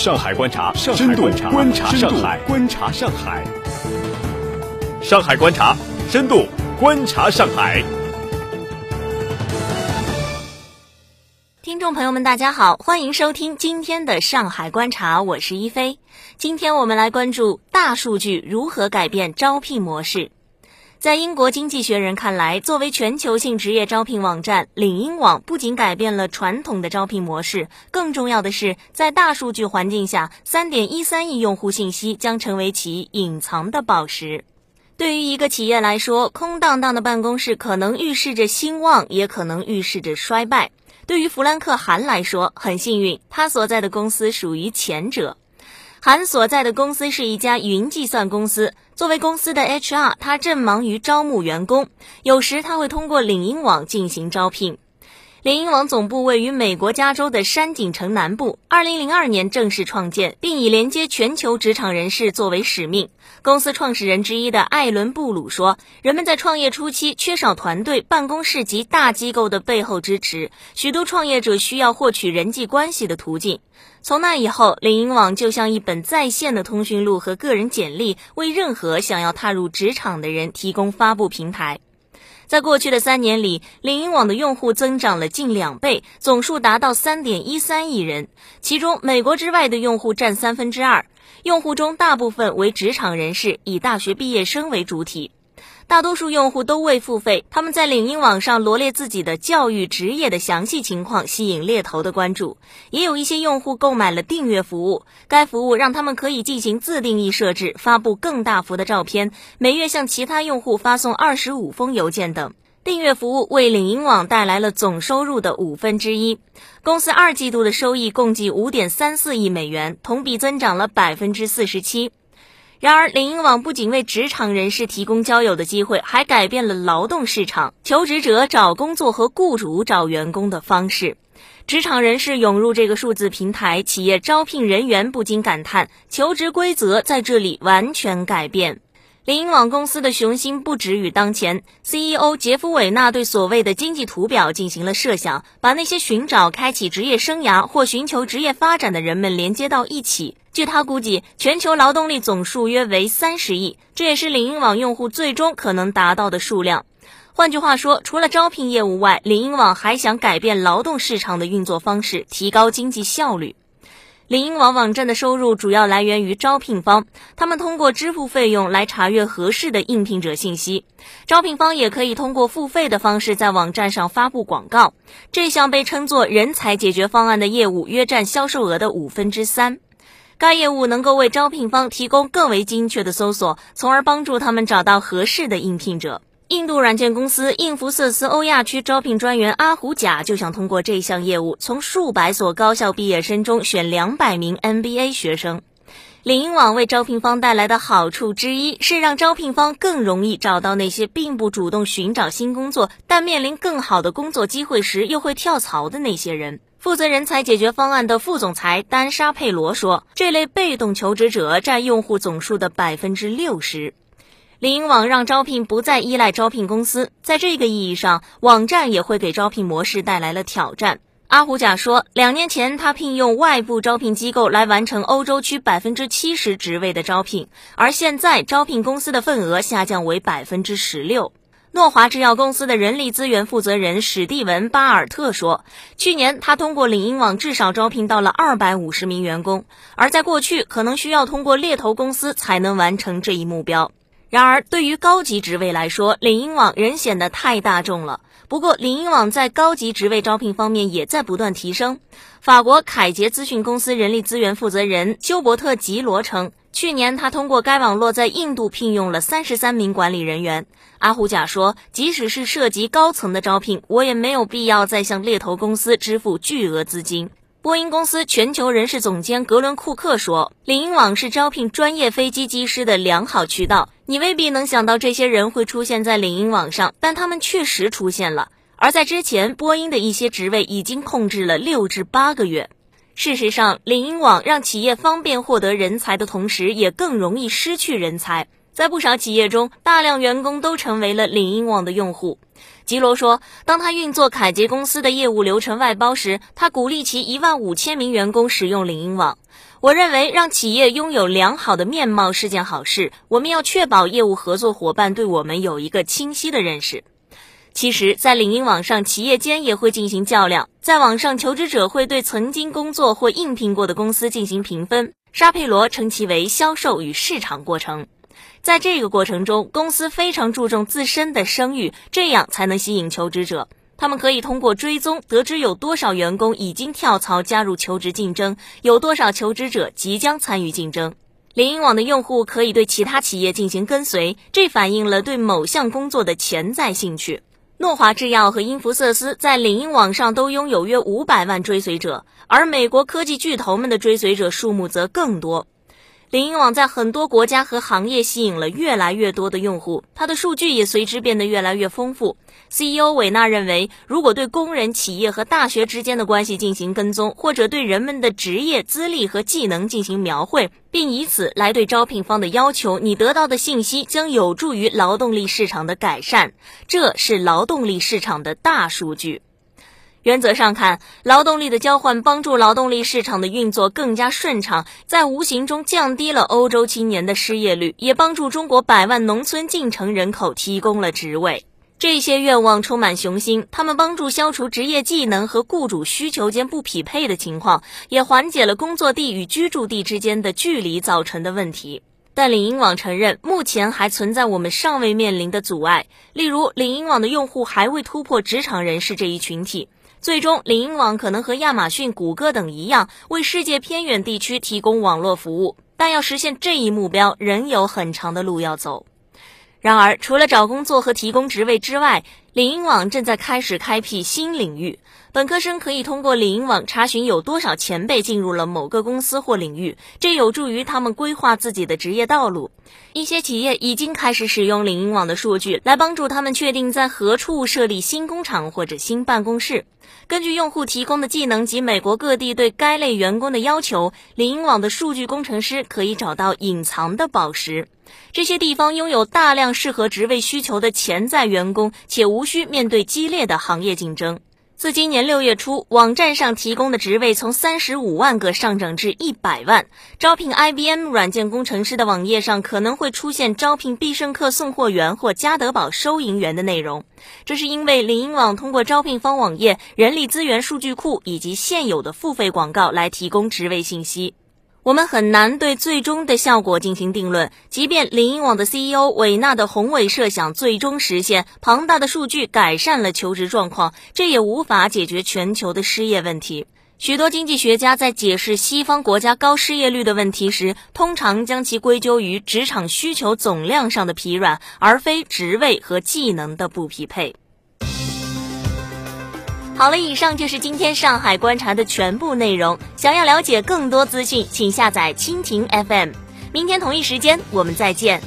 上海观察，深度观察上海，观察上海，上海观察，深度观察上海。听众朋友们，大家好，欢迎收听今天的上海观察，我是一飞。今天我们来关注大数据如何改变招聘模式。在英国经济学人看来，作为全球性职业招聘网站，领英网不仅改变了传统的招聘模式，更重要的是，在大数据环境下，三点一三亿用户信息将成为其隐藏的宝石。对于一个企业来说，空荡荡的办公室可能预示着兴旺，也可能预示着衰败。对于弗兰克·韩来说，很幸运，他所在的公司属于前者。韩所在的公司是一家云计算公司。作为公司的 HR，他正忙于招募员工，有时他会通过领英网进行招聘。领英网总部位于美国加州的山景城南部，二零零二年正式创建，并以连接全球职场人士作为使命。公司创始人之一的艾伦·布鲁说：“人们在创业初期缺少团队、办公室及大机构的背后支持，许多创业者需要获取人际关系的途径。从那以后，领英网就像一本在线的通讯录和个人简历，为任何想要踏入职场的人提供发布平台。”在过去的三年里，领英网的用户增长了近两倍，总数达到三点一三亿人，其中美国之外的用户占三分之二。用户中大部分为职场人士，以大学毕业生为主体。大多数用户都未付费，他们在领英网上罗列自己的教育、职业的详细情况，吸引猎头的关注。也有一些用户购买了订阅服务，该服务让他们可以进行自定义设置，发布更大幅的照片，每月向其他用户发送二十五封邮件等。订阅服务为领英网带来了总收入的五分之一。公司二季度的收益共计五点三四亿美元，同比增长了百分之四十七。然而，领英网不仅为职场人士提供交友的机会，还改变了劳动市场、求职者找工作和雇主找员工的方式。职场人士涌入这个数字平台，企业招聘人员不禁感叹：求职规则在这里完全改变。领英网公司的雄心不止于当前，CEO 杰夫·韦纳对所谓的经济图表进行了设想，把那些寻找开启职业生涯或寻求职业发展的人们连接到一起。据他估计，全球劳动力总数约为三十亿，这也是领英网用户最终可能达到的数量。换句话说，除了招聘业务外，领英网还想改变劳动市场的运作方式，提高经济效率。领英网网站的收入主要来源于招聘方，他们通过支付费用来查阅合适的应聘者信息。招聘方也可以通过付费的方式在网站上发布广告。这项被称作人才解决方案的业务约占销售额的五分之三。该业务能够为招聘方提供更为精确的搜索，从而帮助他们找到合适的应聘者。印度软件公司印福瑟斯欧亚区招聘专员阿胡贾就想通过这项业务，从数百所高校毕业生中选两百名 MBA 学生。领英网为招聘方带来的好处之一是让招聘方更容易找到那些并不主动寻找新工作，但面临更好的工作机会时又会跳槽的那些人。负责人才解决方案的副总裁丹沙佩罗说：“这类被动求职者占用户总数的百分之六十。”领英网让招聘不再依赖招聘公司，在这个意义上，网站也会给招聘模式带来了挑战。阿胡贾说，两年前他聘用外部招聘机构来完成欧洲区百分之七十职位的招聘，而现在招聘公司的份额下降为百分之十六。诺华制药公司的人力资源负责人史蒂文·巴尔特说，去年他通过领英网至少招聘到了二百五十名员工，而在过去可能需要通过猎头公司才能完成这一目标。然而，对于高级职位来说，领英网仍显得太大众了。不过，领英网在高级职位招聘方面也在不断提升。法国凯捷资讯公司人力资源负责人休伯特·吉罗称，去年他通过该网络在印度聘用了三十三名管理人员。阿胡贾说，即使是涉及高层的招聘，我也没有必要再向猎头公司支付巨额资金。波音公司全球人事总监格伦·库克说：“领英网是招聘专业飞机机师的良好渠道。你未必能想到这些人会出现在领英网上，但他们确实出现了。而在之前，波音的一些职位已经空置了六至八个月。事实上，领英网让企业方便获得人才的同时，也更容易失去人才。在不少企业中，大量员工都成为了领英网的用户。吉罗说，当他运作凯捷公司的业务流程外包时，他鼓励其一万五千名员工使用领英网。我认为让企业拥有良好的面貌是件好事。我们要确保业务合作伙伴对我们有一个清晰的认识。其实，在领英网上，企业间也会进行较量。在网上，求职者会对曾经工作或应聘过的公司进行评分。沙佩罗称其为销售与市场过程。在这个过程中，公司非常注重自身的声誉，这样才能吸引求职者。他们可以通过追踪得知有多少员工已经跳槽加入求职竞争，有多少求职者即将参与竞争。领英网的用户可以对其他企业进行跟随，这反映了对某项工作的潜在兴趣。诺华制药和英孚瑟斯在领英网上都拥有约五百万追随者，而美国科技巨头们的追随者数目则更多。领英网在很多国家和行业吸引了越来越多的用户，它的数据也随之变得越来越丰富。CEO 韦纳认为，如果对工人、企业和大学之间的关系进行跟踪，或者对人们的职业资历和技能进行描绘，并以此来对招聘方的要求，你得到的信息将有助于劳动力市场的改善。这是劳动力市场的大数据。原则上看，劳动力的交换帮助劳动力市场的运作更加顺畅，在无形中降低了欧洲青年的失业率，也帮助中国百万农村进城人口提供了职位。这些愿望充满雄心，他们帮助消除职业技能和雇主需求间不匹配的情况，也缓解了工作地与居住地之间的距离造成的问题。但领英网承认，目前还存在我们尚未面临的阻碍，例如领英网的用户还未突破职场人士这一群体。最终，领英网可能和亚马逊、谷歌等一样，为世界偏远地区提供网络服务，但要实现这一目标，仍有很长的路要走。然而，除了找工作和提供职位之外，领英网正在开始开辟新领域。本科生可以通过领英网查询有多少前辈进入了某个公司或领域，这有助于他们规划自己的职业道路。一些企业已经开始使用领英网的数据来帮助他们确定在何处设立新工厂或者新办公室。根据用户提供的技能及美国各地对该类员工的要求，领英网的数据工程师可以找到隐藏的宝石。这些地方拥有大量适合职位需求的潜在员工，且无需面对激烈的行业竞争。自今年六月初，网站上提供的职位从三十五万个上涨至一百万。招聘 IBM 软件工程师的网页上可能会出现招聘必胜客送货员或家得宝收银员的内容，这是因为领英网通过招聘方网页、人力资源数据库以及现有的付费广告来提供职位信息。我们很难对最终的效果进行定论。即便领英网的 CEO 韦纳的宏伟设想最终实现，庞大的数据改善了求职状况，这也无法解决全球的失业问题。许多经济学家在解释西方国家高失业率的问题时，通常将其归咎于职场需求总量上的疲软，而非职位和技能的不匹配。好了，以上就是今天上海观察的全部内容。想要了解更多资讯，请下载蜻蜓 FM。明天同一时间，我们再见。